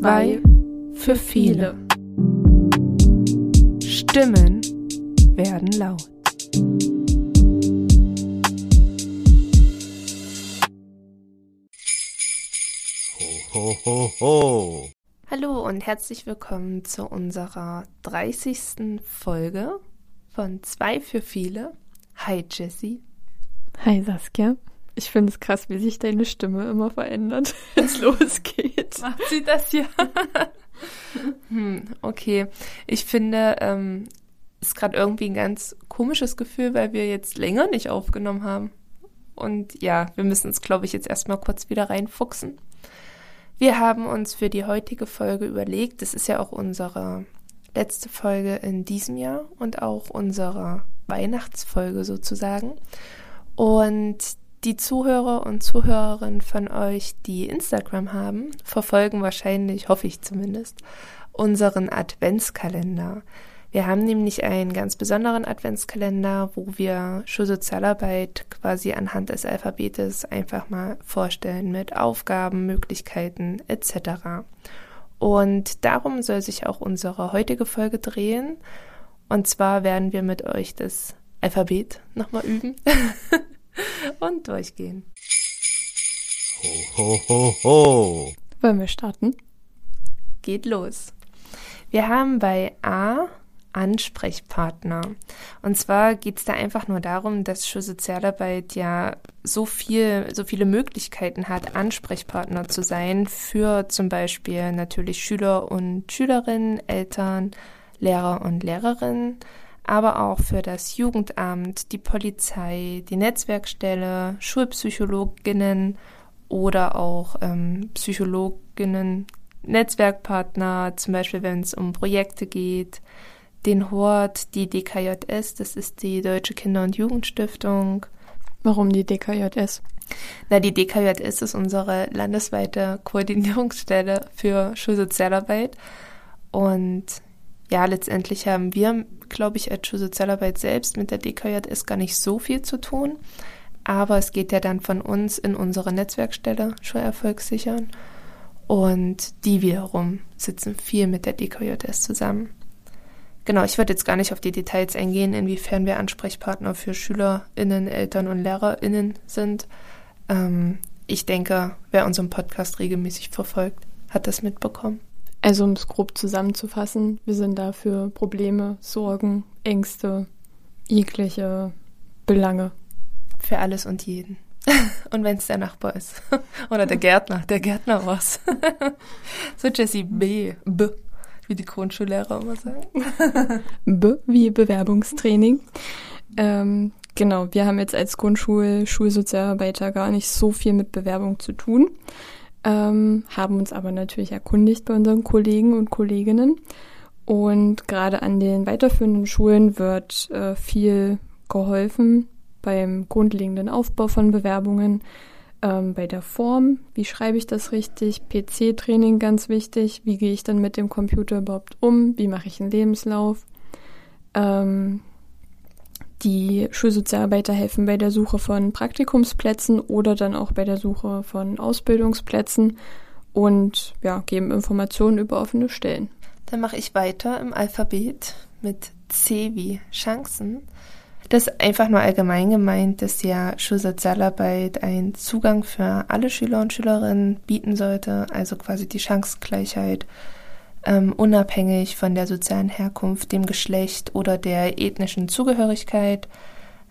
Zwei für viele. Stimmen werden laut. Ho, ho, ho. Hallo und herzlich willkommen zu unserer 30. Folge von Zwei für viele. Hi Jessie. Hi Saskia. Ich finde es krass, wie sich deine Stimme immer verändert, wenn es losgeht. Macht sie das ja? hm, okay. Ich finde, ähm, ist gerade irgendwie ein ganz komisches Gefühl, weil wir jetzt länger nicht aufgenommen haben. Und ja, wir müssen uns, glaube ich, jetzt erstmal kurz wieder reinfuchsen. Wir haben uns für die heutige Folge überlegt, das ist ja auch unsere letzte Folge in diesem Jahr und auch unsere Weihnachtsfolge sozusagen. Und die Zuhörer und Zuhörerinnen von euch, die Instagram haben, verfolgen wahrscheinlich, hoffe ich zumindest, unseren Adventskalender. Wir haben nämlich einen ganz besonderen Adventskalender, wo wir Schulsozialarbeit quasi anhand des Alphabetes einfach mal vorstellen mit Aufgaben, Möglichkeiten etc. Und darum soll sich auch unsere heutige Folge drehen. Und zwar werden wir mit euch das Alphabet nochmal üben. und durchgehen. Ho, ho, ho, ho. Wollen wir starten? Geht los. Wir haben bei A Ansprechpartner. Und zwar geht es da einfach nur darum, dass Schulsozialarbeit ja so viel, so viele Möglichkeiten hat, Ansprechpartner zu sein für zum Beispiel natürlich Schüler und Schülerinnen, Eltern, Lehrer und Lehrerinnen, aber auch für das Jugendamt, die Polizei, die Netzwerkstelle, Schulpsychologinnen oder auch ähm, Psychologinnen, Netzwerkpartner, zum Beispiel wenn es um Projekte geht, den Hort, die DKJS, das ist die Deutsche Kinder- und Jugendstiftung. Warum die DKJS? Na, die DKJS ist unsere landesweite Koordinierungsstelle für Schulsozialarbeit. Und ja, letztendlich haben wir glaube ich, als Schulsozialarbeit selbst mit der DKJS gar nicht so viel zu tun. Aber es geht ja dann von uns in unsere Netzwerkstelle Schulerfolg sichern. Und die wiederum sitzen viel mit der DKJS zusammen. Genau, ich würde jetzt gar nicht auf die Details eingehen, inwiefern wir Ansprechpartner für SchülerInnen, Eltern und LehrerInnen sind. Ähm, ich denke, wer unseren Podcast regelmäßig verfolgt, hat das mitbekommen. Also um es grob zusammenzufassen, wir sind da für Probleme, Sorgen, Ängste, jegliche Belange. Für alles und jeden. und wenn es der Nachbar ist. Oder der Gärtner, der Gärtner was. so Jessie B. B. Wie die Grundschullehrer immer sagen. B wie Bewerbungstraining. Ähm, genau, wir haben jetzt als Grundschul Schulsozialarbeiter gar nicht so viel mit Bewerbung zu tun ähm, haben uns aber natürlich erkundigt bei unseren Kollegen und Kolleginnen. Und gerade an den weiterführenden Schulen wird äh, viel geholfen beim grundlegenden Aufbau von Bewerbungen, ähm, bei der Form, wie schreibe ich das richtig, PC-Training ganz wichtig, wie gehe ich dann mit dem Computer überhaupt um, wie mache ich einen Lebenslauf. Ähm, die Schulsozialarbeiter helfen bei der Suche von Praktikumsplätzen oder dann auch bei der Suche von Ausbildungsplätzen und ja, geben Informationen über offene Stellen. Dann mache ich weiter im Alphabet mit C wie Chancen. Das ist einfach nur allgemein gemeint, dass ja Schulsozialarbeit einen Zugang für alle Schüler und Schülerinnen bieten sollte, also quasi die Chancengleichheit ähm, unabhängig von der sozialen Herkunft, dem Geschlecht oder der ethnischen Zugehörigkeit.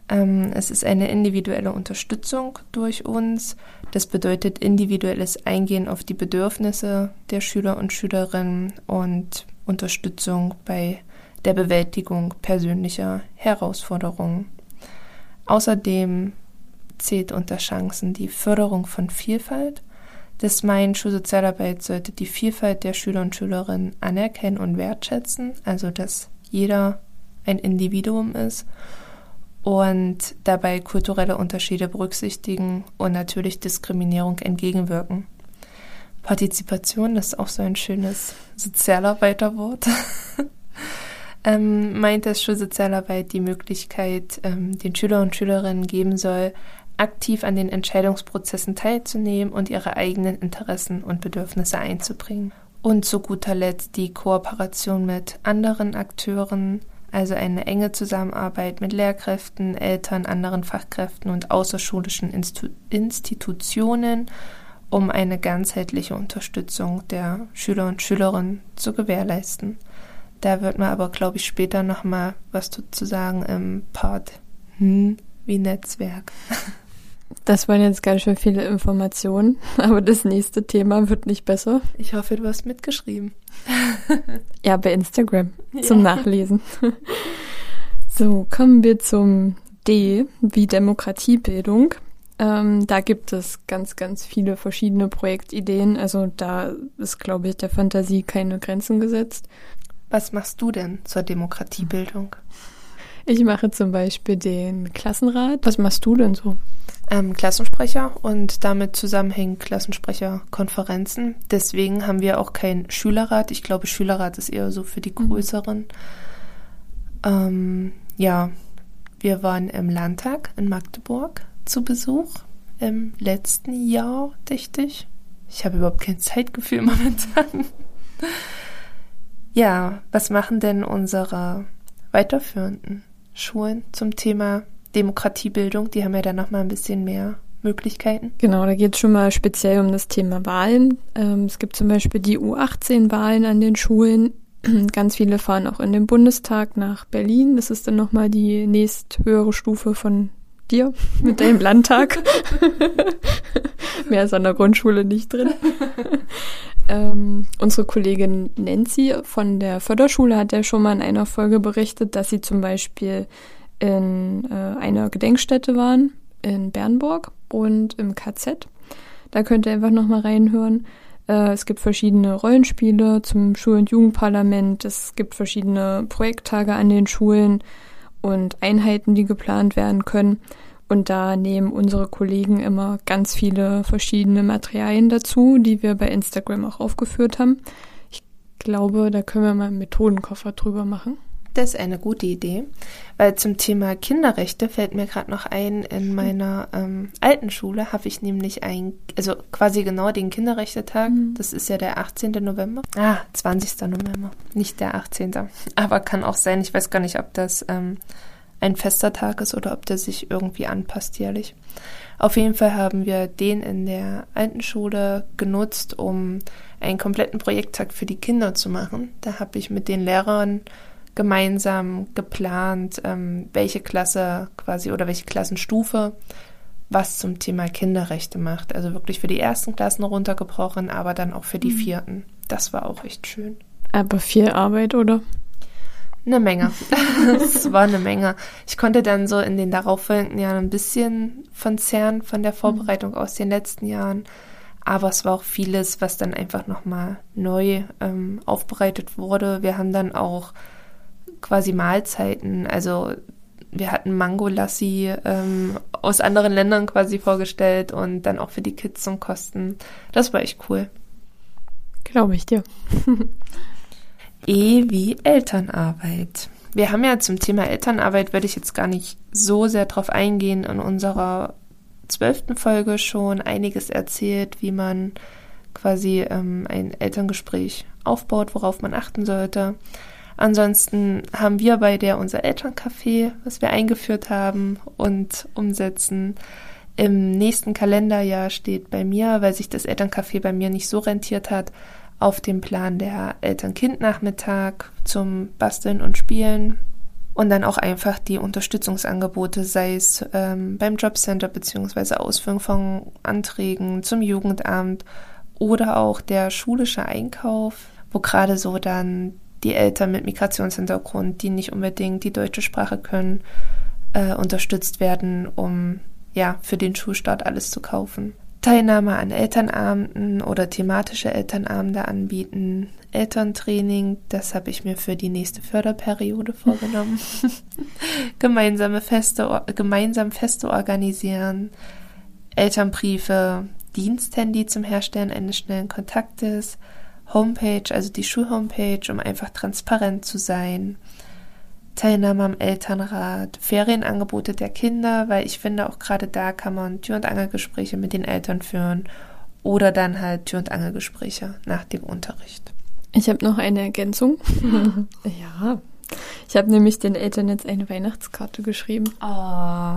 Ähm, es ist eine individuelle Unterstützung durch uns. Das bedeutet individuelles Eingehen auf die Bedürfnisse der Schüler und Schülerinnen und Unterstützung bei der Bewältigung persönlicher Herausforderungen. Außerdem zählt unter Chancen die Förderung von Vielfalt das meint, Schulsozialarbeit sollte die Vielfalt der Schüler und Schülerinnen anerkennen und wertschätzen, also dass jeder ein Individuum ist und dabei kulturelle Unterschiede berücksichtigen und natürlich Diskriminierung entgegenwirken. Partizipation, das ist auch so ein schönes Sozialarbeiterwort, ähm, meint, dass Schulsozialarbeit die Möglichkeit ähm, den Schüler und Schülerinnen geben soll, aktiv an den Entscheidungsprozessen teilzunehmen und ihre eigenen Interessen und Bedürfnisse einzubringen. Und zu guter Letzt die Kooperation mit anderen Akteuren, also eine enge Zusammenarbeit mit Lehrkräften, Eltern, anderen Fachkräften und außerschulischen Instu Institutionen, um eine ganzheitliche Unterstützung der Schüler und Schülerinnen zu gewährleisten. Da wird man aber, glaube ich, später nochmal was zu sagen im Part hm, wie Netzwerk. Das waren jetzt ganz schön viele Informationen, aber das nächste Thema wird nicht besser. Ich hoffe, du hast mitgeschrieben. ja, bei Instagram zum ja. Nachlesen. So, kommen wir zum D wie Demokratiebildung. Ähm, da gibt es ganz, ganz viele verschiedene Projektideen. Also da ist, glaube ich, der Fantasie keine Grenzen gesetzt. Was machst du denn zur Demokratiebildung? Ich mache zum Beispiel den Klassenrat. Was machst du denn so? Ähm, Klassensprecher und damit zusammenhängen Klassensprecherkonferenzen. Deswegen haben wir auch keinen Schülerrat. Ich glaube, Schülerrat ist eher so für die mhm. größeren. Mhm. Ähm, ja, wir waren im Landtag in Magdeburg zu Besuch im letzten Jahr, dachte ich. Ich habe überhaupt kein Zeitgefühl momentan. ja, was machen denn unsere weiterführenden Schulen zum Thema Demokratiebildung. Die haben ja dann nochmal ein bisschen mehr Möglichkeiten. Genau, da geht es schon mal speziell um das Thema Wahlen. Ähm, es gibt zum Beispiel die U18-Wahlen an den Schulen. Ganz viele fahren auch in den Bundestag nach Berlin. Das ist dann nochmal die nächsthöhere Stufe von dir mit deinem Landtag. Mehr ist an der Grundschule nicht drin. ähm, unsere Kollegin Nancy von der Förderschule hat ja schon mal in einer Folge berichtet, dass sie zum Beispiel in äh, einer Gedenkstätte waren in Bernburg und im KZ. Da könnt ihr einfach nochmal reinhören. Äh, es gibt verschiedene Rollenspiele zum Schul- und Jugendparlament. Es gibt verschiedene Projekttage an den Schulen und Einheiten, die geplant werden können. Und da nehmen unsere Kollegen immer ganz viele verschiedene Materialien dazu, die wir bei Instagram auch aufgeführt haben. Ich glaube, da können wir mal einen Methodenkoffer drüber machen. Das ist eine gute Idee, weil zum Thema Kinderrechte fällt mir gerade noch ein, in meiner ähm, alten Schule habe ich nämlich ein, also quasi genau den Kinderrechtetag, mhm. das ist ja der 18. November. Ah, 20. November, nicht der 18. Aber kann auch sein, ich weiß gar nicht, ob das ähm, ein fester Tag ist oder ob der sich irgendwie anpasst jährlich. Auf jeden Fall haben wir den in der alten Schule genutzt, um einen kompletten Projekttag für die Kinder zu machen. Da habe ich mit den Lehrern gemeinsam geplant, ähm, welche Klasse quasi oder welche Klassenstufe was zum Thema Kinderrechte macht. Also wirklich für die ersten Klassen runtergebrochen, aber dann auch für die mhm. vierten. Das war auch echt schön. Aber viel Arbeit, oder? Eine Menge. es war eine Menge. Ich konnte dann so in den darauffolgenden Jahren ein bisschen von zerren von der Vorbereitung mhm. aus den letzten Jahren. Aber es war auch vieles, was dann einfach nochmal neu ähm, aufbereitet wurde. Wir haben dann auch quasi Mahlzeiten, also wir hatten Mango-Lassi ähm, aus anderen Ländern quasi vorgestellt und dann auch für die Kids zum Kosten. Das war echt cool. Glaube ich dir. E wie Elternarbeit. Wir haben ja zum Thema Elternarbeit, würde ich jetzt gar nicht so sehr drauf eingehen, in unserer zwölften Folge schon einiges erzählt, wie man quasi ähm, ein Elterngespräch aufbaut, worauf man achten sollte. Ansonsten haben wir bei der unser Elterncafé, was wir eingeführt haben und umsetzen. Im nächsten Kalenderjahr steht bei mir, weil sich das Elterncafé bei mir nicht so rentiert hat, auf dem Plan der Eltern-Kind-Nachmittag zum Basteln und Spielen und dann auch einfach die Unterstützungsangebote, sei es ähm, beim Jobcenter beziehungsweise Ausführung von Anträgen zum Jugendamt oder auch der schulische Einkauf, wo gerade so dann die Eltern mit Migrationshintergrund, die nicht unbedingt die deutsche Sprache können, äh, unterstützt werden, um ja für den Schulstart alles zu kaufen. Teilnahme an Elternabenden oder thematische Elternabende anbieten, Elterntraining, das habe ich mir für die nächste Förderperiode vorgenommen. Gemeinsame Feste, gemeinsam Feste organisieren, Elternbriefe, Diensthandy zum Herstellen eines schnellen Kontaktes, Homepage, also die Schulhomepage, um einfach transparent zu sein. Teilnahme am Elternrat, Ferienangebote der Kinder, weil ich finde, auch gerade da kann man Tür- und Angelgespräche mit den Eltern führen oder dann halt Tür- und Angelgespräche nach dem Unterricht. Ich habe noch eine Ergänzung. ja. Ich habe nämlich den Eltern jetzt eine Weihnachtskarte geschrieben. Oh,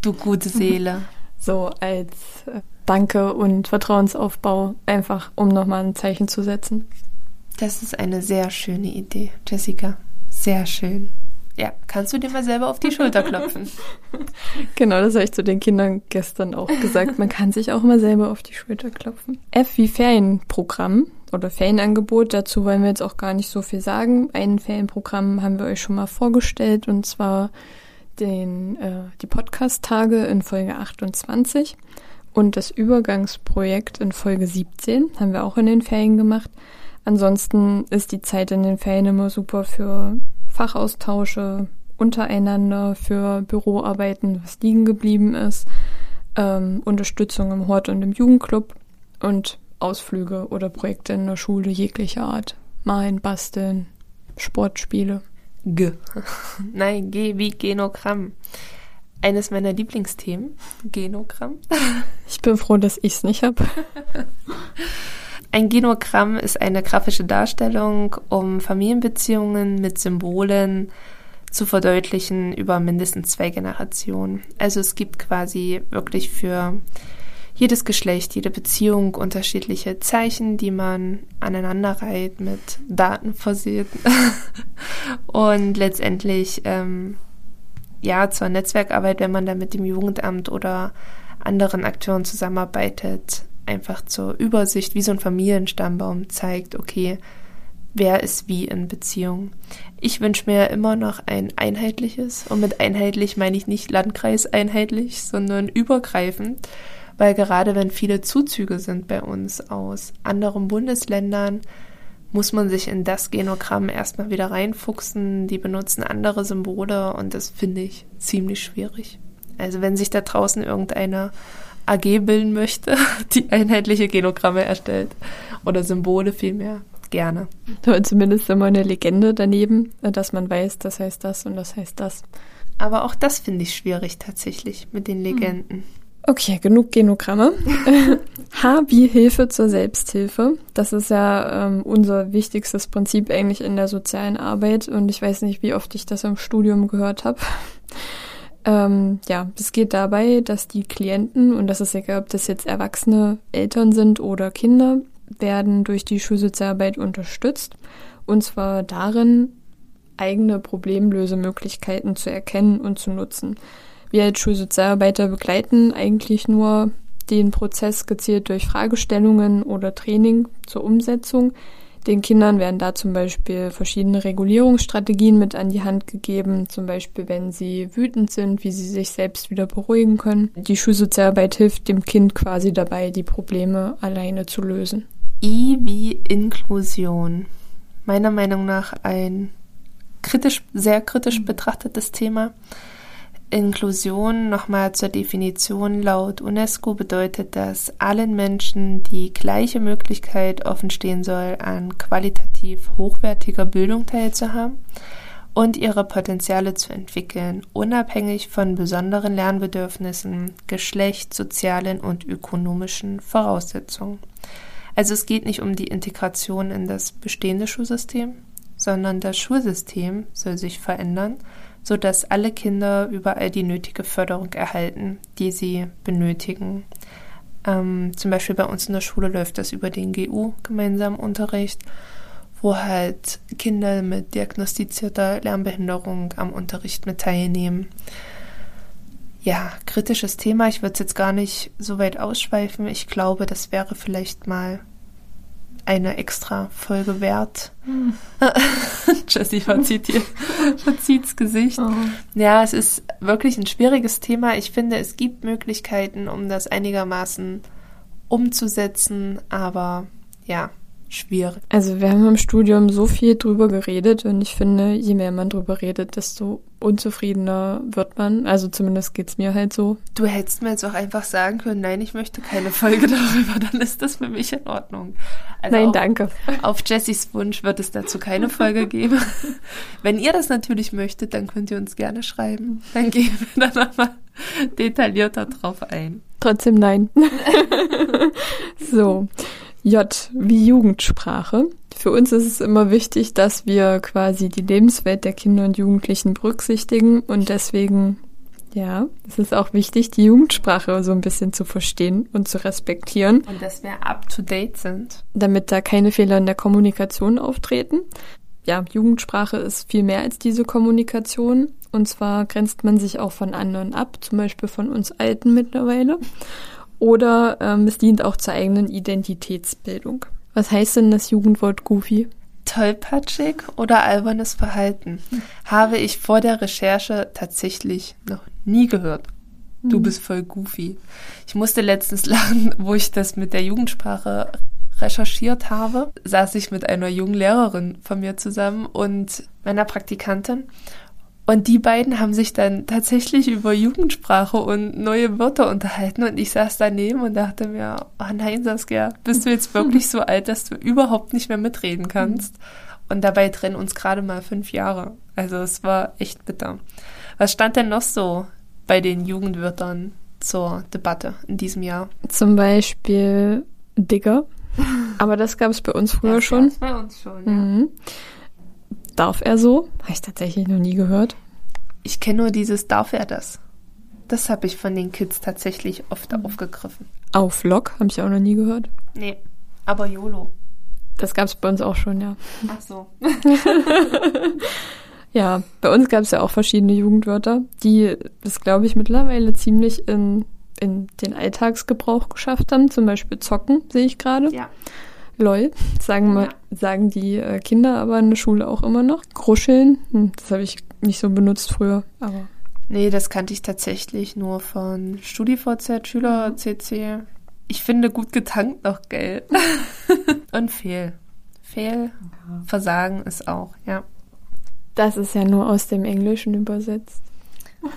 du gute Seele. So als äh, Danke und Vertrauensaufbau, einfach um nochmal ein Zeichen zu setzen. Das ist eine sehr schöne Idee, Jessica. Sehr schön. Ja, kannst du dir mal selber auf die Schulter klopfen? Genau, das habe ich zu den Kindern gestern auch gesagt. Man kann sich auch mal selber auf die Schulter klopfen. F wie Ferienprogramm oder Ferienangebot. Dazu wollen wir jetzt auch gar nicht so viel sagen. Ein Ferienprogramm haben wir euch schon mal vorgestellt und zwar den, äh, die Podcast-Tage in Folge 28 und das Übergangsprojekt in Folge 17 haben wir auch in den Ferien gemacht. Ansonsten ist die Zeit in den Ferien immer super für Fachaustausche untereinander, für Büroarbeiten, was liegen geblieben ist, ähm, Unterstützung im Hort und im Jugendclub und Ausflüge oder Projekte in der Schule jeglicher Art. Malen, basteln, Sportspiele. G. Nein, G wie Genogramm. Eines meiner Lieblingsthemen, Genogramm. Ich bin froh, dass ich es nicht habe. Ein Genogramm ist eine grafische Darstellung, um Familienbeziehungen mit Symbolen zu verdeutlichen über mindestens zwei Generationen. Also es gibt quasi wirklich für jedes Geschlecht, jede Beziehung unterschiedliche Zeichen, die man aneinander reiht, mit Daten versehen. Und letztendlich, ähm, ja, zur Netzwerkarbeit, wenn man da mit dem Jugendamt oder anderen Akteuren zusammenarbeitet, einfach zur Übersicht, wie so ein Familienstammbaum zeigt, okay, wer ist wie in Beziehung. Ich wünsche mir immer noch ein einheitliches, und mit einheitlich meine ich nicht landkreiseinheitlich, sondern übergreifend, weil gerade wenn viele Zuzüge sind bei uns aus anderen Bundesländern, muss man sich in das Genogramm erstmal wieder reinfuchsen. Die benutzen andere Symbole und das finde ich ziemlich schwierig. Also wenn sich da draußen irgendeine AG bilden möchte, die einheitliche Genogramme erstellt oder Symbole vielmehr, gerne. Aber zumindest immer eine Legende daneben, dass man weiß, das heißt das und das heißt das. Aber auch das finde ich schwierig tatsächlich mit den Legenden. Okay, genug Genogramme. H wie Hilfe zur Selbsthilfe. Das ist ja ähm, unser wichtigstes Prinzip eigentlich in der sozialen Arbeit und ich weiß nicht, wie oft ich das im Studium gehört habe. Ähm, ja, es geht dabei, dass die Klienten, und das ist egal, ob das jetzt erwachsene Eltern sind oder Kinder, werden durch die Schulsozialarbeit unterstützt. Und zwar darin, eigene Problemlösemöglichkeiten zu erkennen und zu nutzen. Wir als Schulsozialarbeiter begleiten eigentlich nur den Prozess gezielt durch Fragestellungen oder Training zur Umsetzung. Den Kindern werden da zum Beispiel verschiedene Regulierungsstrategien mit an die Hand gegeben, zum Beispiel wenn sie wütend sind, wie sie sich selbst wieder beruhigen können. Die Schulsozialarbeit hilft dem Kind quasi dabei, die Probleme alleine zu lösen. I wie Inklusion. Meiner Meinung nach ein kritisch, sehr kritisch betrachtetes Thema. Inklusion nochmal zur Definition laut UNESCO bedeutet, dass allen Menschen die gleiche Möglichkeit offenstehen soll, an qualitativ hochwertiger Bildung teilzuhaben und ihre Potenziale zu entwickeln, unabhängig von besonderen Lernbedürfnissen, Geschlecht, sozialen und ökonomischen Voraussetzungen. Also es geht nicht um die Integration in das bestehende Schulsystem, sondern das Schulsystem soll sich verändern sodass alle Kinder überall die nötige Förderung erhalten, die sie benötigen. Ähm, zum Beispiel bei uns in der Schule läuft das über den GU, gemeinsamen Unterricht, wo halt Kinder mit diagnostizierter Lernbehinderung am Unterricht mit teilnehmen. Ja, kritisches Thema. Ich würde es jetzt gar nicht so weit ausschweifen. Ich glaube, das wäre vielleicht mal eine extra Folge wert. Hm. Jessie verzieht hier, verzieht's Gesicht. Oh. Ja, es ist wirklich ein schwieriges Thema. Ich finde, es gibt Möglichkeiten, um das einigermaßen umzusetzen, aber ja, schwierig. Also wir haben im Studium so viel drüber geredet und ich finde, je mehr man drüber redet, desto unzufriedener wird man. Also zumindest geht's mir halt so. Du hättest mir jetzt auch einfach sagen können, nein, ich möchte keine Folge darüber, dann ist das für mich in Ordnung. Also nein, danke. Auf Jessys Wunsch wird es dazu keine Folge geben. Wenn ihr das natürlich möchtet, dann könnt ihr uns gerne schreiben. Dann gehen wir dann nochmal detaillierter drauf ein. Trotzdem nein. so, J wie Jugendsprache. Für uns ist es immer wichtig, dass wir quasi die Lebenswelt der Kinder und Jugendlichen berücksichtigen und deswegen, ja, es ist auch wichtig, die Jugendsprache so ein bisschen zu verstehen und zu respektieren. Und dass wir up to date sind. Damit da keine Fehler in der Kommunikation auftreten. Ja, Jugendsprache ist viel mehr als diese Kommunikation. Und zwar grenzt man sich auch von anderen ab, zum Beispiel von uns Alten mittlerweile. Oder ähm, es dient auch zur eigenen Identitätsbildung. Was heißt denn das Jugendwort Goofy? Tollpatschig oder albernes Verhalten habe ich vor der Recherche tatsächlich noch nie gehört. Du Hm. bist voll goofy. Ich musste letztens lachen, wo ich das mit der Jugendsprache recherchiert habe, saß ich mit einer jungen Lehrerin von mir zusammen und meiner Praktikantin. Und die beiden haben sich dann tatsächlich über Jugendsprache und neue Wörter unterhalten und ich saß daneben und dachte mir, oh nein, Saskia, bist du jetzt wirklich so alt, dass du überhaupt nicht mehr mitreden kannst? Und dabei trennen uns gerade mal fünf Jahre. Also es war echt bitter. Was stand denn noch so bei den Jugendwörtern zur Debatte in diesem Jahr? Zum Beispiel Digger. Aber das gab es bei uns früher schon. bei uns schon, Mhm. Darf er so? Habe ich tatsächlich noch nie gehört. Ich kenne nur dieses Darf er das? Das habe ich von den Kids tatsächlich oft aufgegriffen. Auf Lock habe ich auch noch nie gehört. Nee, aber YOLO. Das gab es bei uns auch schon, ja. Ach so. Ja, bei uns gab es ja auch verschiedene Jugendwörter, die es, glaube ich, mittlerweile ziemlich in, in den Alltagsgebrauch geschafft haben. Zum Beispiel zocken, sehe ich gerade. Ja. LOL, sagen, mal, sagen die äh, Kinder aber in der Schule auch immer noch. Gruscheln, hm, das habe ich nicht so benutzt früher, aber Nee, das kannte ich tatsächlich nur von StudiVZ, Schüler-CC. Ich finde gut getankt noch geil. Und fehl. Fehl, Versagen ist auch, ja. das ist ja nur aus dem Englischen übersetzt.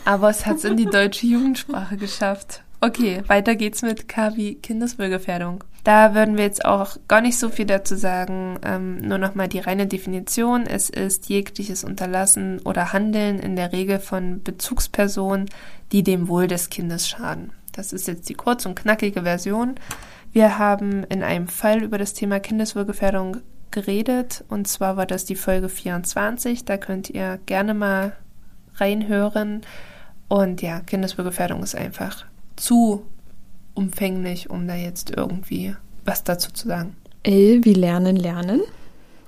Aber es hat es in die deutsche Jugendsprache geschafft. Okay, weiter geht's mit K wie Kindeswohlgefährdung. Da würden wir jetzt auch gar nicht so viel dazu sagen. Ähm, nur nochmal die reine Definition. Es ist jegliches Unterlassen oder Handeln in der Regel von Bezugspersonen, die dem Wohl des Kindes schaden. Das ist jetzt die kurz und knackige Version. Wir haben in einem Fall über das Thema Kindeswohlgefährdung geredet. Und zwar war das die Folge 24. Da könnt ihr gerne mal reinhören. Und ja, Kindeswohlgefährdung ist einfach zu umfänglich, um da jetzt irgendwie was dazu zu sagen. L wie lernen, lernen.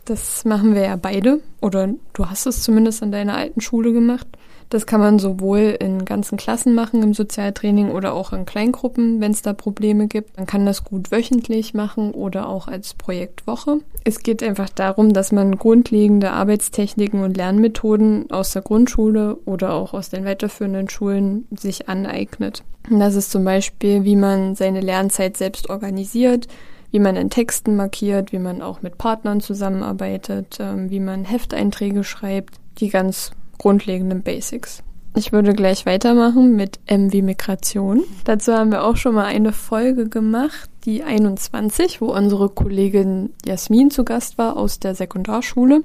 Das machen wir ja beide. Oder du hast es zumindest an deiner alten Schule gemacht. Das kann man sowohl in ganzen Klassen machen im Sozialtraining oder auch in Kleingruppen, wenn es da Probleme gibt. Man kann das gut wöchentlich machen oder auch als Projektwoche. Es geht einfach darum, dass man grundlegende Arbeitstechniken und Lernmethoden aus der Grundschule oder auch aus den weiterführenden Schulen sich aneignet. Das ist zum Beispiel, wie man seine Lernzeit selbst organisiert, wie man in Texten markiert, wie man auch mit Partnern zusammenarbeitet, ähm, wie man Hefteinträge schreibt, die ganz grundlegenden Basics. Ich würde gleich weitermachen mit M wie Migration. Dazu haben wir auch schon mal eine Folge gemacht, die 21, wo unsere Kollegin Jasmin zu Gast war aus der Sekundarschule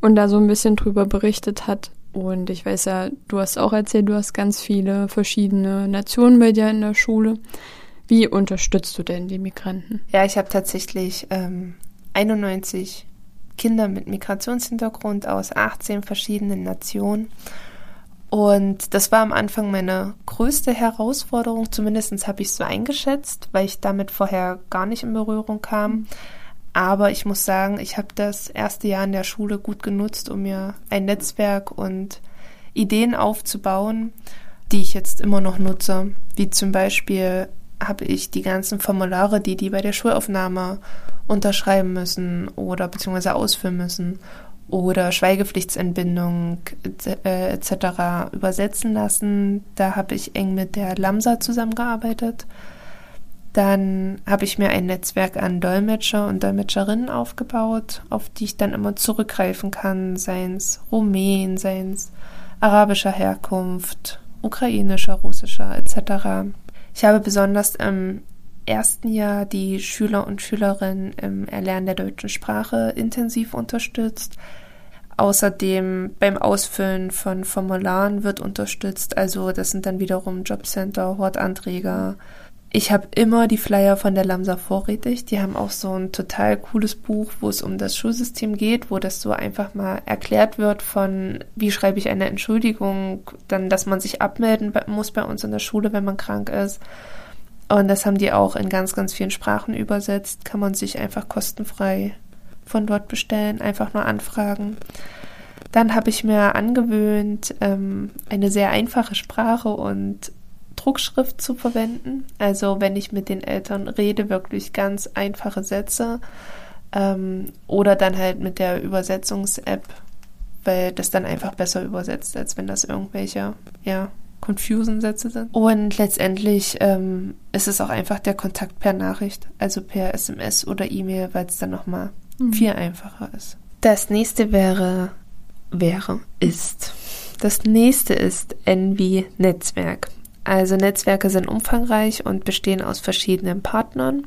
und da so ein bisschen drüber berichtet hat. Und ich weiß ja, du hast auch erzählt, du hast ganz viele verschiedene Nationen bei dir in der Schule. Wie unterstützt du denn die Migranten? Ja, ich habe tatsächlich ähm, 91 Kinder mit Migrationshintergrund aus 18 verschiedenen Nationen. Und das war am Anfang meine größte Herausforderung, zumindest habe ich es so eingeschätzt, weil ich damit vorher gar nicht in Berührung kam. Aber ich muss sagen, ich habe das erste Jahr in der Schule gut genutzt, um mir ein Netzwerk und Ideen aufzubauen, die ich jetzt immer noch nutze. Wie zum Beispiel habe ich die ganzen Formulare, die die bei der Schulaufnahme unterschreiben müssen oder beziehungsweise ausfüllen müssen oder Schweigepflichtsentbindung äh, etc. übersetzen lassen. Da habe ich eng mit der Lamsa zusammengearbeitet. Dann habe ich mir ein Netzwerk an Dolmetscher und Dolmetscherinnen aufgebaut, auf die ich dann immer zurückgreifen kann, seien es Rumänen, seien es arabischer Herkunft, ukrainischer, russischer etc. Ich habe besonders im ersten Jahr die Schüler und Schülerinnen im Erlernen der deutschen Sprache intensiv unterstützt. Außerdem beim Ausfüllen von Formularen wird unterstützt. Also das sind dann wiederum Jobcenter, Hortanträge. Ich habe immer die Flyer von der Lamsa vorrätig. Die haben auch so ein total cooles Buch, wo es um das Schulsystem geht, wo das so einfach mal erklärt wird von, wie schreibe ich eine Entschuldigung, dann, dass man sich abmelden muss bei uns in der Schule, wenn man krank ist. Und das haben die auch in ganz, ganz vielen Sprachen übersetzt. Kann man sich einfach kostenfrei von dort bestellen, einfach nur anfragen. Dann habe ich mir angewöhnt, ähm, eine sehr einfache Sprache und Druckschrift zu verwenden. Also wenn ich mit den Eltern rede, wirklich ganz einfache Sätze. Ähm, oder dann halt mit der Übersetzungs-App, weil das dann einfach besser übersetzt, als wenn das irgendwelche, ja, Confusion-Sätze sind. Und letztendlich ähm, ist es auch einfach der Kontakt per Nachricht, also per SMS oder E-Mail, weil es dann nochmal mhm. viel einfacher ist. Das nächste wäre, wäre, ist. Das nächste ist Envy Netzwerk. Also Netzwerke sind umfangreich und bestehen aus verschiedenen Partnern.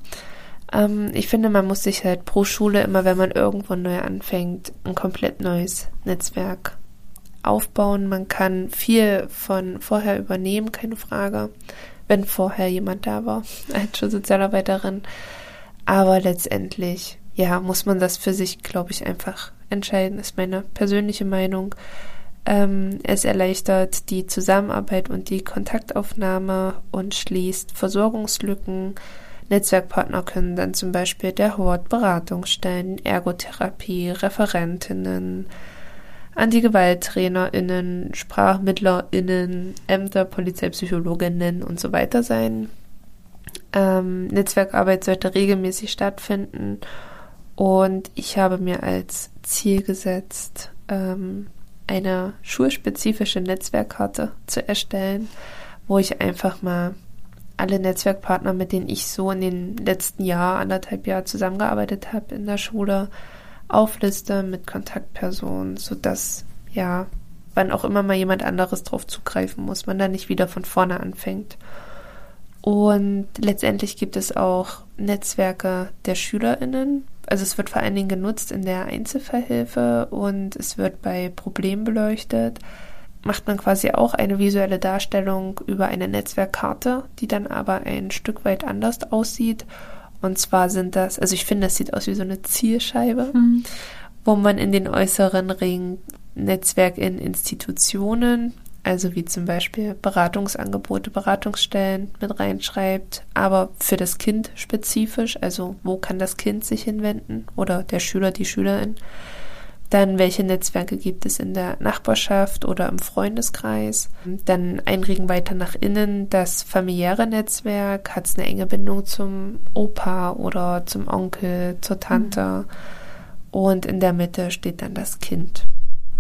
Ähm, ich finde, man muss sich halt pro Schule immer, wenn man irgendwo neu anfängt, ein komplett neues Netzwerk aufbauen. Man kann viel von vorher übernehmen, keine Frage, wenn vorher jemand da war als Schulsozialarbeiterin. Aber letztendlich, ja, muss man das für sich, glaube ich, einfach entscheiden, ist meine persönliche Meinung. Ähm, es erleichtert die Zusammenarbeit und die Kontaktaufnahme und schließt Versorgungslücken. Netzwerkpartner können dann zum Beispiel der Hort Beratungsstellen, Ergotherapie, Referentinnen, Anti-Gewalt-TrainerInnen, SprachmittlerInnen, Ämter, Polizeipsychologinnen und so weiter sein. Ähm, Netzwerkarbeit sollte regelmäßig stattfinden und ich habe mir als Ziel gesetzt, ähm, eine schulspezifische Netzwerkkarte zu erstellen, wo ich einfach mal alle Netzwerkpartner, mit denen ich so in den letzten Jahr, anderthalb Jahren zusammengearbeitet habe in der Schule, aufliste mit Kontaktpersonen, sodass, ja, wann auch immer mal jemand anderes drauf zugreifen muss, man dann nicht wieder von vorne anfängt. Und letztendlich gibt es auch Netzwerke der SchülerInnen. Also es wird vor allen Dingen genutzt in der Einzelfallhilfe und es wird bei Problemen beleuchtet. Macht man quasi auch eine visuelle Darstellung über eine Netzwerkkarte, die dann aber ein Stück weit anders aussieht und zwar sind das, also ich finde, das sieht aus wie so eine Zielscheibe, mhm. wo man in den äußeren Ring Netzwerk in Institutionen, also wie zum Beispiel Beratungsangebote, Beratungsstellen mit reinschreibt, aber für das Kind spezifisch, also wo kann das Kind sich hinwenden oder der Schüler, die Schülerin dann, welche Netzwerke gibt es in der Nachbarschaft oder im Freundeskreis? Dann ein Ring weiter nach innen, das familiäre Netzwerk. Hat es eine enge Bindung zum Opa oder zum Onkel, zur Tante? Mhm. Und in der Mitte steht dann das Kind.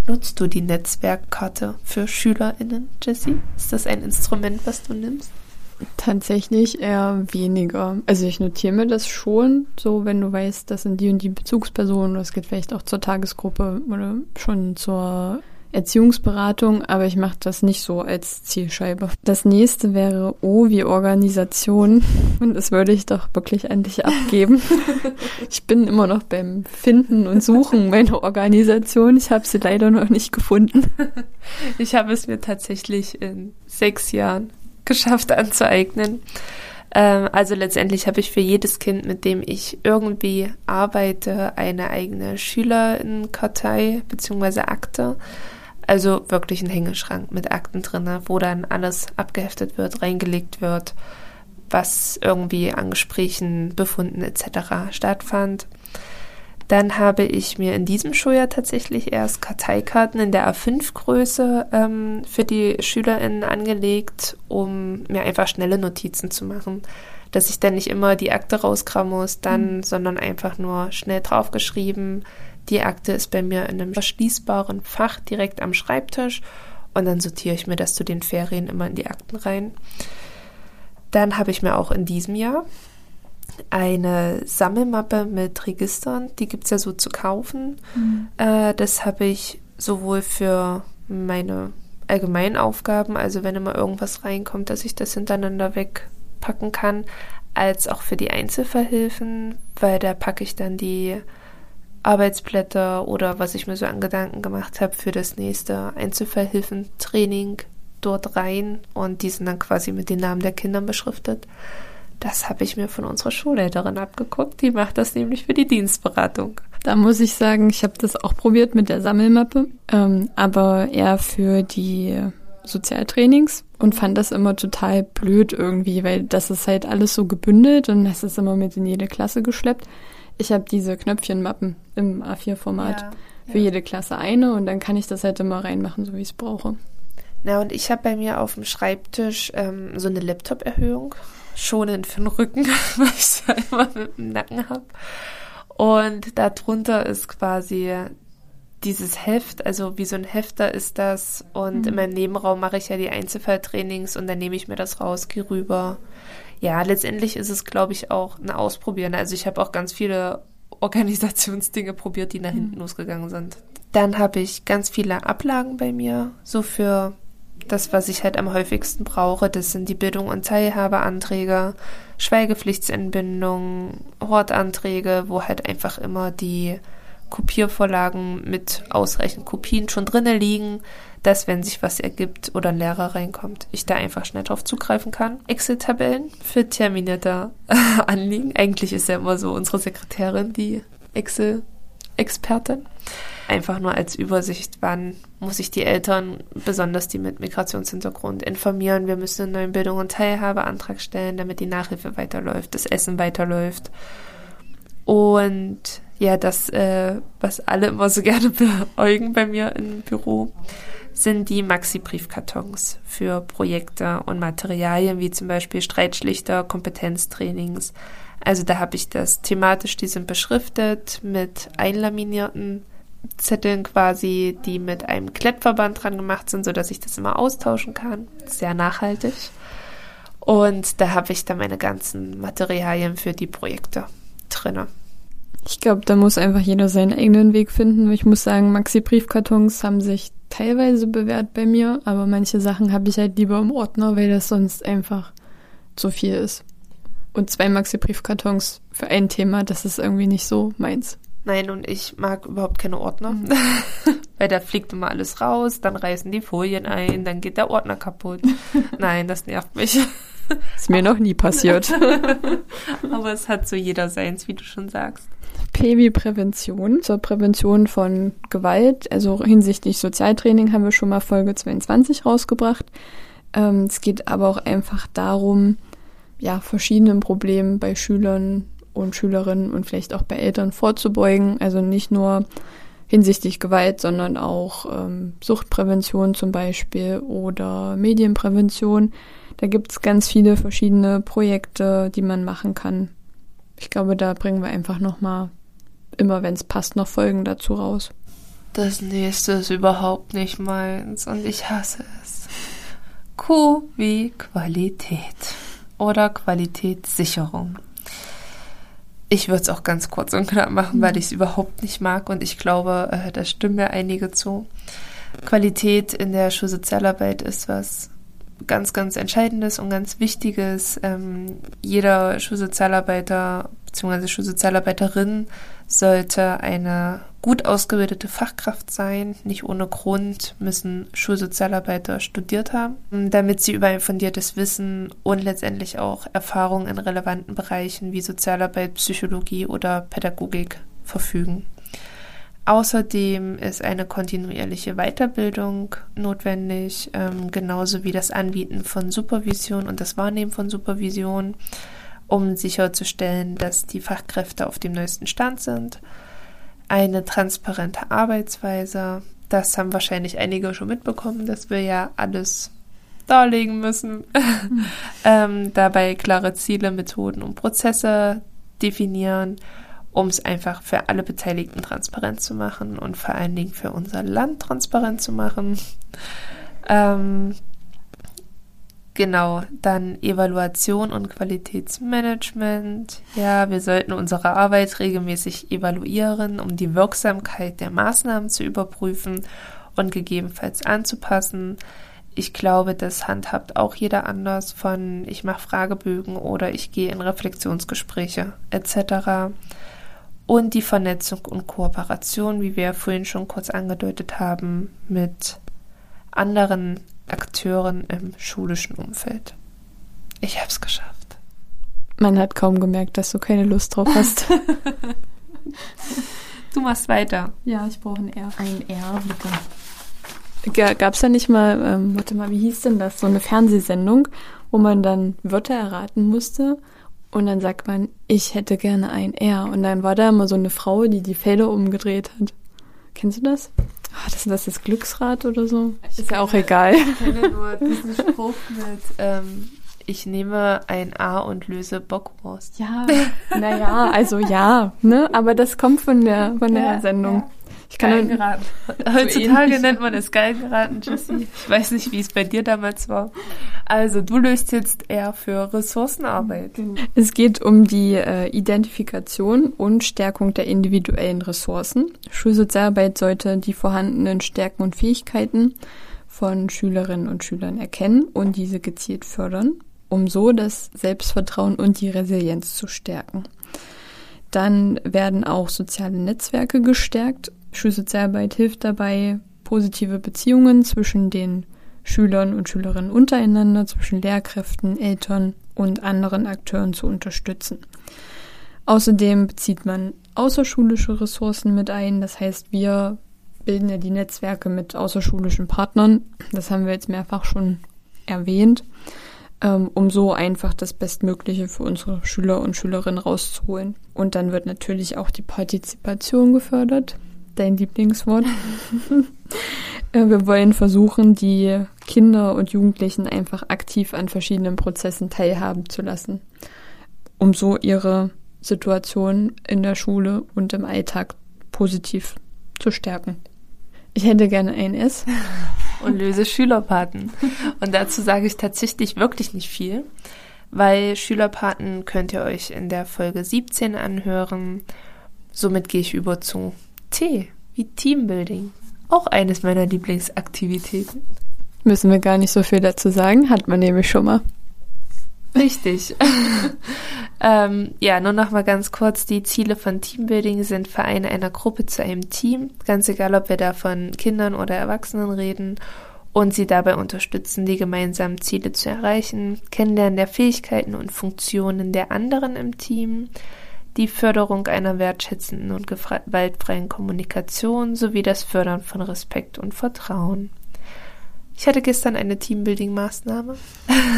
Nutzt du die Netzwerkkarte für SchülerInnen, Jessie? Ist das ein Instrument, was du nimmst? Tatsächlich eher weniger. Also ich notiere mir das schon, so wenn du weißt, das sind die und die Bezugspersonen, das geht vielleicht auch zur Tagesgruppe oder schon zur Erziehungsberatung, aber ich mache das nicht so als Zielscheibe. Das nächste wäre O wie Organisation und das würde ich doch wirklich an dich abgeben. ich bin immer noch beim Finden und Suchen meiner Organisation. Ich habe sie leider noch nicht gefunden. Ich habe es mir tatsächlich in sechs Jahren geschafft anzueignen. Ähm, also letztendlich habe ich für jedes Kind, mit dem ich irgendwie arbeite, eine eigene Schülerinnenkartei bzw. Akte. Also wirklich ein Hängeschrank mit Akten drin, wo dann alles abgeheftet wird, reingelegt wird, was irgendwie an Gesprächen, Befunden etc. stattfand. Dann habe ich mir in diesem Schuljahr tatsächlich erst Karteikarten in der A5-Größe ähm, für die SchülerInnen angelegt, um mir einfach schnelle Notizen zu machen. Dass ich dann nicht immer die Akte rauskramen muss, dann, mhm. sondern einfach nur schnell draufgeschrieben. Die Akte ist bei mir in einem verschließbaren Fach direkt am Schreibtisch und dann sortiere ich mir das zu den Ferien immer in die Akten rein. Dann habe ich mir auch in diesem Jahr eine Sammelmappe mit Registern, die gibt es ja so zu kaufen. Mhm. Äh, das habe ich sowohl für meine Allgemeinaufgaben, also wenn immer irgendwas reinkommt, dass ich das hintereinander wegpacken kann, als auch für die Einzelverhilfen, weil da packe ich dann die Arbeitsblätter oder was ich mir so an Gedanken gemacht habe für das nächste Einzelfallhilfentraining dort rein und die sind dann quasi mit den Namen der Kinder beschriftet. Das habe ich mir von unserer Schulleiterin abgeguckt. Die macht das nämlich für die Dienstberatung. Da muss ich sagen, ich habe das auch probiert mit der Sammelmappe, ähm, aber eher für die Sozialtrainings und fand das immer total blöd irgendwie, weil das ist halt alles so gebündelt und das ist immer mit in jede Klasse geschleppt. Ich habe diese Knöpfchenmappen im A4-Format ja, für ja. jede Klasse eine und dann kann ich das halt immer reinmachen, so wie ich es brauche. Na, und ich habe bei mir auf dem Schreibtisch ähm, so eine Laptop-Erhöhung, schonend für den Rücken, weil ich es immer mit dem Nacken habe. Und darunter ist quasi dieses Heft, also wie so ein Hefter ist das. Und mhm. in meinem Nebenraum mache ich ja die Einzelfalltrainings und dann nehme ich mir das raus, gehe rüber. Ja, letztendlich ist es, glaube ich, auch ein Ausprobieren. Also ich habe auch ganz viele Organisationsdinge probiert, die nach hinten mhm. losgegangen sind. Dann habe ich ganz viele Ablagen bei mir, so für das, was ich halt am häufigsten brauche. Das sind die Bildung- und Teilhabeanträge, Schweigepflichtsentbindung, Hortanträge, wo halt einfach immer die Kopiervorlagen mit ausreichend Kopien schon drinnen liegen, dass wenn sich was ergibt oder ein Lehrer reinkommt, ich da einfach schnell drauf zugreifen kann. Excel-Tabellen für terminierte Anliegen. Eigentlich ist ja immer so unsere Sekretärin die Excel-Expertin. Einfach nur als Übersicht, wann muss ich die Eltern, besonders die mit Migrationshintergrund, informieren. Wir müssen einen neuen Bildung- und Teilhabeantrag stellen, damit die Nachhilfe weiterläuft, das Essen weiterläuft. Und ja, das, äh, was alle immer so gerne beäugen bei mir im Büro, sind die Maxi-Briefkartons für Projekte und Materialien, wie zum Beispiel Streitschlichter, Kompetenztrainings. Also da habe ich das thematisch, die sind beschriftet mit einlaminierten Zetteln quasi, die mit einem Klettverband dran gemacht sind, sodass ich das immer austauschen kann. Sehr nachhaltig. Und da habe ich dann meine ganzen Materialien für die Projekte drinne. Ich glaube, da muss einfach jeder seinen eigenen Weg finden. Ich muss sagen, Maxi-Briefkartons haben sich teilweise bewährt bei mir, aber manche Sachen habe ich halt lieber im Ordner, weil das sonst einfach zu viel ist. Und zwei Maxi-Briefkartons für ein Thema, das ist irgendwie nicht so meins. Nein, und ich mag überhaupt keine Ordner. Mhm. Weil da fliegt immer alles raus, dann reißen die Folien ein, dann geht der Ordner kaputt. Nein, das nervt mich. Ist mir noch nie passiert. Aber es hat so jeder seins, wie du schon sagst. PW-Prävention zur Prävention von Gewalt, also hinsichtlich Sozialtraining haben wir schon mal Folge 22 rausgebracht. Ähm, es geht aber auch einfach darum, ja, verschiedenen Problemen bei Schülern und Schülerinnen und vielleicht auch bei Eltern vorzubeugen. Also nicht nur hinsichtlich Gewalt, sondern auch ähm, Suchtprävention zum Beispiel oder Medienprävention. Da gibt es ganz viele verschiedene Projekte, die man machen kann. Ich glaube, da bringen wir einfach nochmal immer, wenn es passt, noch Folgen dazu raus. Das nächste ist überhaupt nicht meins und ich hasse es. Q wie Qualität oder Qualitätssicherung. Ich würde es auch ganz kurz und knapp machen, weil ich es überhaupt nicht mag und ich glaube, äh, da stimmen mir einige zu. Qualität in der Schulsozialarbeit ist was ganz, ganz Entscheidendes und ganz Wichtiges. Ähm, jeder Schulsozialarbeiter bzw. Schulsozialarbeiterin sollte eine gut ausgebildete Fachkraft sein. Nicht ohne Grund müssen Schulsozialarbeiter studiert haben, damit sie über ein fundiertes Wissen und letztendlich auch Erfahrung in relevanten Bereichen wie Sozialarbeit, Psychologie oder Pädagogik verfügen. Außerdem ist eine kontinuierliche Weiterbildung notwendig, ähm, genauso wie das Anbieten von Supervision und das Wahrnehmen von Supervision um sicherzustellen, dass die Fachkräfte auf dem neuesten Stand sind. Eine transparente Arbeitsweise, das haben wahrscheinlich einige schon mitbekommen, dass wir ja alles darlegen müssen. Mhm. ähm, dabei klare Ziele, Methoden und Prozesse definieren, um es einfach für alle Beteiligten transparent zu machen und vor allen Dingen für unser Land transparent zu machen. Ähm, Genau, dann Evaluation und Qualitätsmanagement. Ja, wir sollten unsere Arbeit regelmäßig evaluieren, um die Wirksamkeit der Maßnahmen zu überprüfen und gegebenenfalls anzupassen. Ich glaube, das handhabt auch jeder anders von ich mache Fragebögen oder ich gehe in Reflexionsgespräche etc. und die Vernetzung und Kooperation, wie wir vorhin schon kurz angedeutet haben, mit anderen Akteuren im schulischen Umfeld. Ich habe es geschafft. Man hat kaum gemerkt, dass du keine Lust drauf hast. du machst weiter. Ja, ich brauche ein R. Ein R, bitte. Gab es da nicht mal, ähm, warte mal, wie hieß denn das? So eine Fernsehsendung, wo man dann Wörter erraten musste und dann sagt man, ich hätte gerne ein R. Und dann war da immer so eine Frau, die die Fälle umgedreht hat. Kennst du das? Oh, das ist das das Glücksrad oder so? Ich ist ja auch egal. Ich kenne nur diesen Spruch mit, ähm, ich nehme ein A und löse Bockwurst. Ja, naja, also ja, ne? Aber das kommt von der, von der ja, Sendung. Ja. Ich kann geil geraten. Heutzutage so nennt man es geil geraten, Jessie. Ich weiß nicht, wie es bei dir damals war. Also, du löst jetzt eher für Ressourcenarbeit. Genau. Es geht um die äh, Identifikation und Stärkung der individuellen Ressourcen. Schulsozialarbeit sollte die vorhandenen Stärken und Fähigkeiten von Schülerinnen und Schülern erkennen und diese gezielt fördern, um so das Selbstvertrauen und die Resilienz zu stärken. Dann werden auch soziale Netzwerke gestärkt Schulsozialarbeit hilft dabei, positive Beziehungen zwischen den Schülern und Schülerinnen untereinander, zwischen Lehrkräften, Eltern und anderen Akteuren zu unterstützen. Außerdem bezieht man außerschulische Ressourcen mit ein. Das heißt, wir bilden ja die Netzwerke mit außerschulischen Partnern. Das haben wir jetzt mehrfach schon erwähnt, ähm, um so einfach das Bestmögliche für unsere Schüler und Schülerinnen rauszuholen. Und dann wird natürlich auch die Partizipation gefördert dein Lieblingswort. Äh, wir wollen versuchen, die Kinder und Jugendlichen einfach aktiv an verschiedenen Prozessen teilhaben zu lassen, um so ihre Situation in der Schule und im Alltag positiv zu stärken. Ich hätte gerne ein S. Und löse Schülerpaten. Und dazu sage ich tatsächlich wirklich nicht viel, weil Schülerpaten könnt ihr euch in der Folge 17 anhören. Somit gehe ich über zu T wie Teambuilding. Auch eines meiner Lieblingsaktivitäten. Müssen wir gar nicht so viel dazu sagen, hat man nämlich schon mal. Richtig. ähm, ja, nur noch mal ganz kurz. Die Ziele von Teambuilding sind Vereine einer Gruppe zu einem Team, ganz egal, ob wir da von Kindern oder Erwachsenen reden, und sie dabei unterstützen, die gemeinsamen Ziele zu erreichen, Kennenlernen der Fähigkeiten und Funktionen der anderen im Team, die Förderung einer wertschätzenden und gewaltfreien Kommunikation sowie das Fördern von Respekt und Vertrauen. Ich hatte gestern eine Teambuilding-Maßnahme.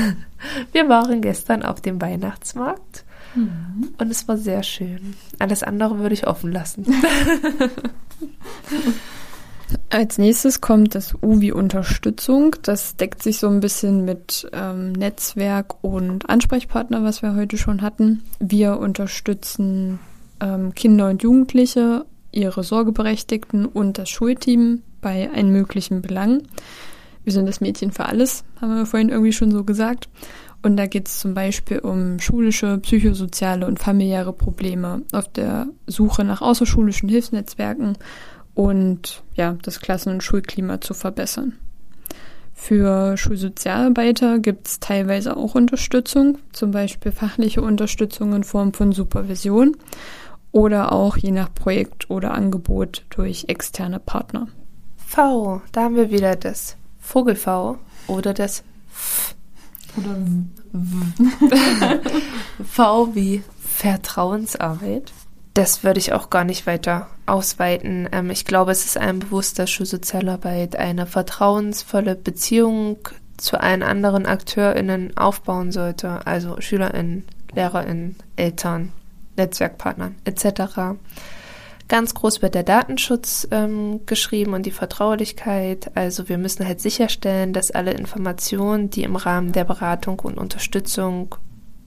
Wir waren gestern auf dem Weihnachtsmarkt mhm. und es war sehr schön. Alles andere würde ich offen lassen. Als nächstes kommt das U wie Unterstützung. Das deckt sich so ein bisschen mit ähm, Netzwerk und Ansprechpartner, was wir heute schon hatten. Wir unterstützen ähm, Kinder und Jugendliche, ihre Sorgeberechtigten und das Schulteam bei allen möglichen Belangen. Wir sind das Mädchen für alles, haben wir vorhin irgendwie schon so gesagt. Und da geht es zum Beispiel um schulische, psychosoziale und familiäre Probleme auf der Suche nach außerschulischen Hilfsnetzwerken und ja, das Klassen- und Schulklima zu verbessern. Für Schulsozialarbeiter gibt es teilweise auch Unterstützung, zum Beispiel fachliche Unterstützung in Form von Supervision oder auch je nach Projekt oder Angebot durch externe Partner. V, da haben wir wieder das Vogel-V oder das F. Oder V wie Vertrauensarbeit das würde ich auch gar nicht weiter ausweiten. Ähm, ich glaube, es ist einem bewusst, dass Schulsozialarbeit eine vertrauensvolle Beziehung zu allen anderen AkteurInnen aufbauen sollte, also SchülerInnen, LehrerInnen, Eltern, Netzwerkpartnern etc. Ganz groß wird der Datenschutz ähm, geschrieben und die Vertraulichkeit. Also wir müssen halt sicherstellen, dass alle Informationen, die im Rahmen der Beratung und Unterstützung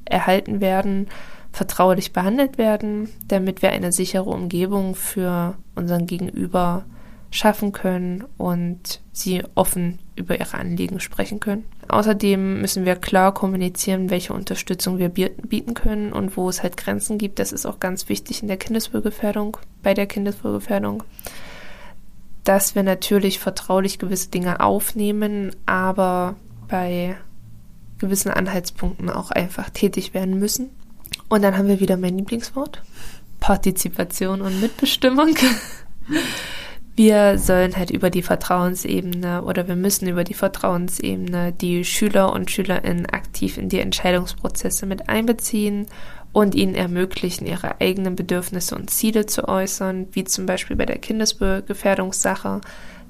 erhalten werden, vertraulich behandelt werden, damit wir eine sichere Umgebung für unseren Gegenüber schaffen können und sie offen über ihre Anliegen sprechen können. Außerdem müssen wir klar kommunizieren, welche Unterstützung wir bieten können und wo es halt Grenzen gibt. Das ist auch ganz wichtig in der Kindeswohlgefährdung, bei der Kindeswohlgefährdung, dass wir natürlich vertraulich gewisse Dinge aufnehmen, aber bei gewissen Anhaltspunkten auch einfach tätig werden müssen und dann haben wir wieder mein Lieblingswort. Partizipation und Mitbestimmung. Wir sollen halt über die Vertrauensebene oder wir müssen über die Vertrauensebene die Schüler und Schülerinnen aktiv in die Entscheidungsprozesse mit einbeziehen und ihnen ermöglichen, ihre eigenen Bedürfnisse und Ziele zu äußern, wie zum Beispiel bei der Kindesgefährdungssache,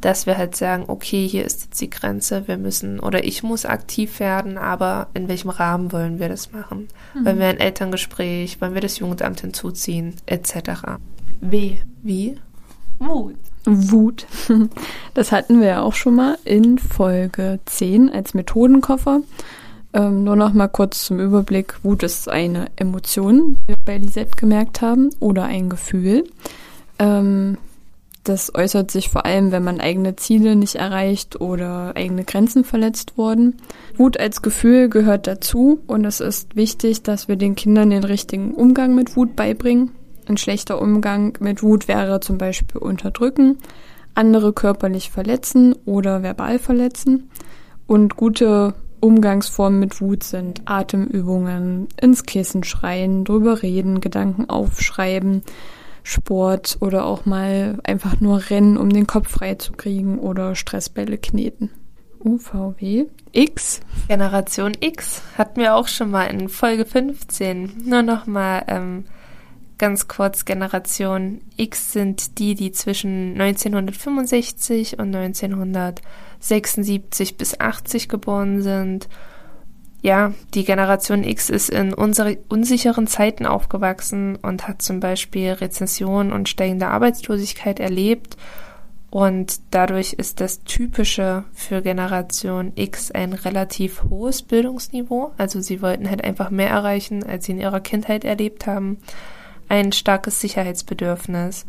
dass wir halt sagen, okay, hier ist jetzt die Grenze, wir müssen oder ich muss aktiv werden, aber in welchem Rahmen wollen wir das machen? Mhm. Wollen wir ein Elterngespräch, wollen wir das Jugendamt hinzuziehen, etc. W. Wie? Wut. Wut. Das hatten wir ja auch schon mal in Folge 10 als Methodenkoffer. Ähm, nur noch mal kurz zum Überblick. Wut ist eine Emotion, wie wir bei Lisette gemerkt haben, oder ein Gefühl. Ähm, das äußert sich vor allem, wenn man eigene Ziele nicht erreicht oder eigene Grenzen verletzt wurden. Wut als Gefühl gehört dazu und es ist wichtig, dass wir den Kindern den richtigen Umgang mit Wut beibringen. Ein schlechter Umgang mit Wut wäre zum Beispiel unterdrücken, andere körperlich verletzen oder verbal verletzen. Und gute Umgangsformen mit Wut sind Atemübungen, ins Kissen schreien, drüber reden, Gedanken aufschreiben, Sport oder auch mal einfach nur rennen, um den Kopf frei zu kriegen oder Stressbälle kneten. UVW X. Generation X hatten wir auch schon mal in Folge 15. Nur noch mal ähm, ganz kurz Generation X sind die, die zwischen 1965 und 1976 bis 80 geboren sind. Ja, die Generation X ist in unsere unsicheren Zeiten aufgewachsen und hat zum Beispiel Rezession und steigende Arbeitslosigkeit erlebt. Und dadurch ist das Typische für Generation X ein relativ hohes Bildungsniveau. Also sie wollten halt einfach mehr erreichen, als sie in ihrer Kindheit erlebt haben ein starkes Sicherheitsbedürfnis,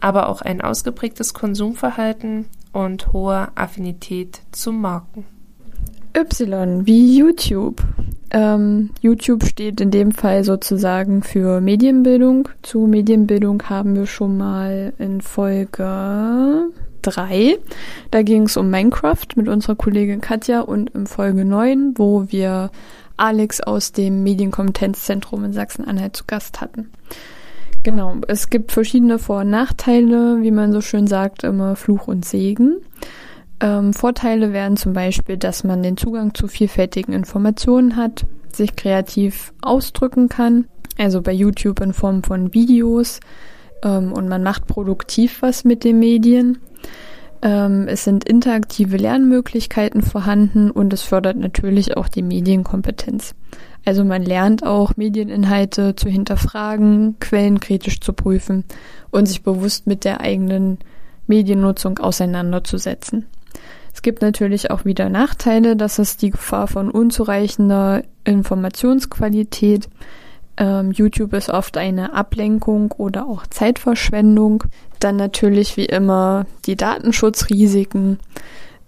aber auch ein ausgeprägtes Konsumverhalten und hohe Affinität zu Marken. Y wie YouTube. Ähm, YouTube steht in dem Fall sozusagen für Medienbildung. Zu Medienbildung haben wir schon mal in Folge 3. Da ging es um Minecraft mit unserer Kollegin Katja und in Folge 9, wo wir Alex aus dem Medienkompetenzzentrum in Sachsen-Anhalt zu Gast hatten. Genau, es gibt verschiedene Vor- und Nachteile, wie man so schön sagt, immer Fluch und Segen. Ähm, Vorteile wären zum Beispiel, dass man den Zugang zu vielfältigen Informationen hat, sich kreativ ausdrücken kann, also bei YouTube in Form von Videos ähm, und man macht produktiv was mit den Medien. Ähm, es sind interaktive Lernmöglichkeiten vorhanden und es fördert natürlich auch die Medienkompetenz. Also man lernt auch Medieninhalte zu hinterfragen, Quellen kritisch zu prüfen und sich bewusst mit der eigenen Mediennutzung auseinanderzusetzen. Es gibt natürlich auch wieder Nachteile, das ist die Gefahr von unzureichender Informationsqualität. Ähm, YouTube ist oft eine Ablenkung oder auch Zeitverschwendung. Dann natürlich wie immer die Datenschutzrisiken,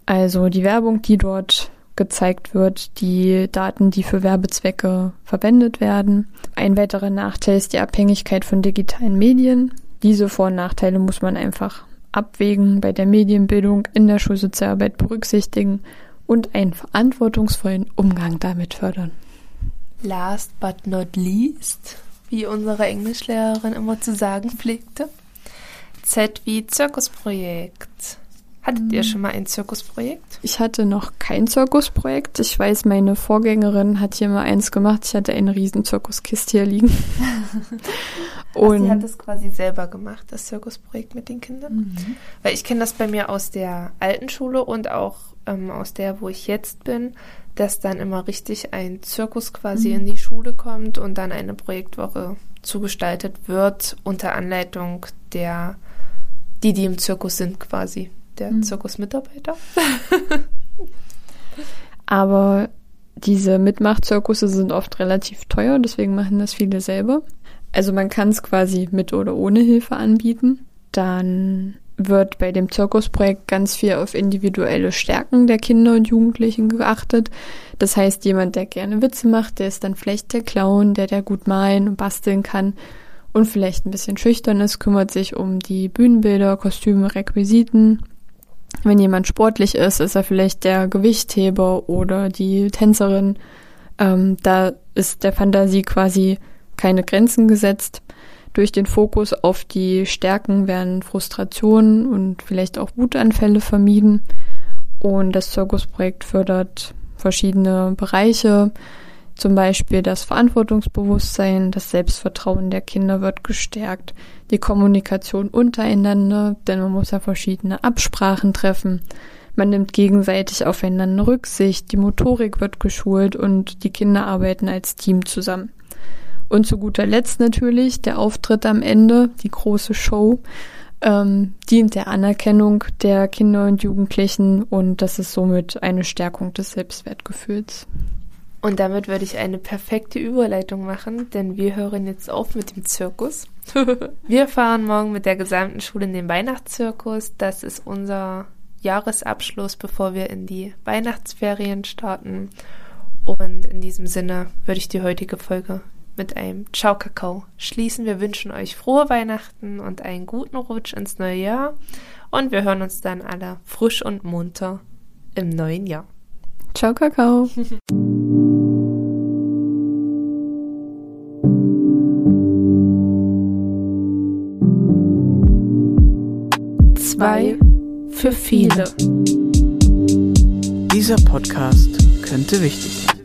also die Werbung, die dort gezeigt wird, die Daten, die für Werbezwecke verwendet werden. Ein weiterer Nachteil ist die Abhängigkeit von digitalen Medien. Diese Vor- und Nachteile muss man einfach abwägen, bei der Medienbildung in der Schulsozialarbeit berücksichtigen und einen verantwortungsvollen Umgang damit fördern. Last but not least, wie unsere Englischlehrerin immer zu sagen pflegte, Z wie Zirkusprojekt. Hattet ihr mhm. schon mal ein Zirkusprojekt? Ich hatte noch kein Zirkusprojekt. Ich weiß, meine Vorgängerin hat hier mal eins gemacht. Ich hatte eine riesen Zirkuskiste hier liegen. Und Ach, sie hat das quasi selber gemacht, das Zirkusprojekt mit den Kindern. Mhm. Weil ich kenne das bei mir aus der alten Schule und auch ähm, aus der, wo ich jetzt bin, dass dann immer richtig ein Zirkus quasi mhm. in die Schule kommt und dann eine Projektwoche zugestaltet wird unter Anleitung der, die, die im Zirkus sind quasi der mhm. Zirkusmitarbeiter. Aber diese Mitmachzirkusse sind oft relativ teuer, deswegen machen das viele selber. Also man kann es quasi mit oder ohne Hilfe anbieten. Dann wird bei dem Zirkusprojekt ganz viel auf individuelle Stärken der Kinder und Jugendlichen geachtet. Das heißt, jemand, der gerne Witze macht, der ist dann vielleicht der Clown, der der gut malen und basteln kann und vielleicht ein bisschen schüchtern ist, kümmert sich um die Bühnenbilder, Kostüme, Requisiten wenn jemand sportlich ist, ist er vielleicht der Gewichtheber oder die Tänzerin. Ähm, da ist der Fantasie quasi keine Grenzen gesetzt. Durch den Fokus auf die Stärken werden Frustrationen und vielleicht auch Wutanfälle vermieden. Und das Zirkusprojekt fördert verschiedene Bereiche, zum Beispiel das Verantwortungsbewusstsein, das Selbstvertrauen der Kinder wird gestärkt, die Kommunikation untereinander, denn man muss ja verschiedene Absprachen treffen. Man nimmt gegenseitig aufeinander Rücksicht, die Motorik wird geschult und die Kinder arbeiten als Team zusammen. Und zu guter Letzt natürlich der Auftritt am Ende, die große Show, ähm, dient der Anerkennung der Kinder und Jugendlichen und das ist somit eine Stärkung des Selbstwertgefühls. Und damit würde ich eine perfekte Überleitung machen, denn wir hören jetzt auf mit dem Zirkus. wir fahren morgen mit der gesamten Schule in den Weihnachtszirkus. Das ist unser Jahresabschluss, bevor wir in die Weihnachtsferien starten. Und in diesem Sinne würde ich die heutige Folge mit einem Ciao Kakao schließen. Wir wünschen euch frohe Weihnachten und einen guten Rutsch ins neue Jahr. Und wir hören uns dann alle frisch und munter im neuen Jahr. Ciao Kakao. Zwei für viele. Dieser Podcast könnte wichtig sein.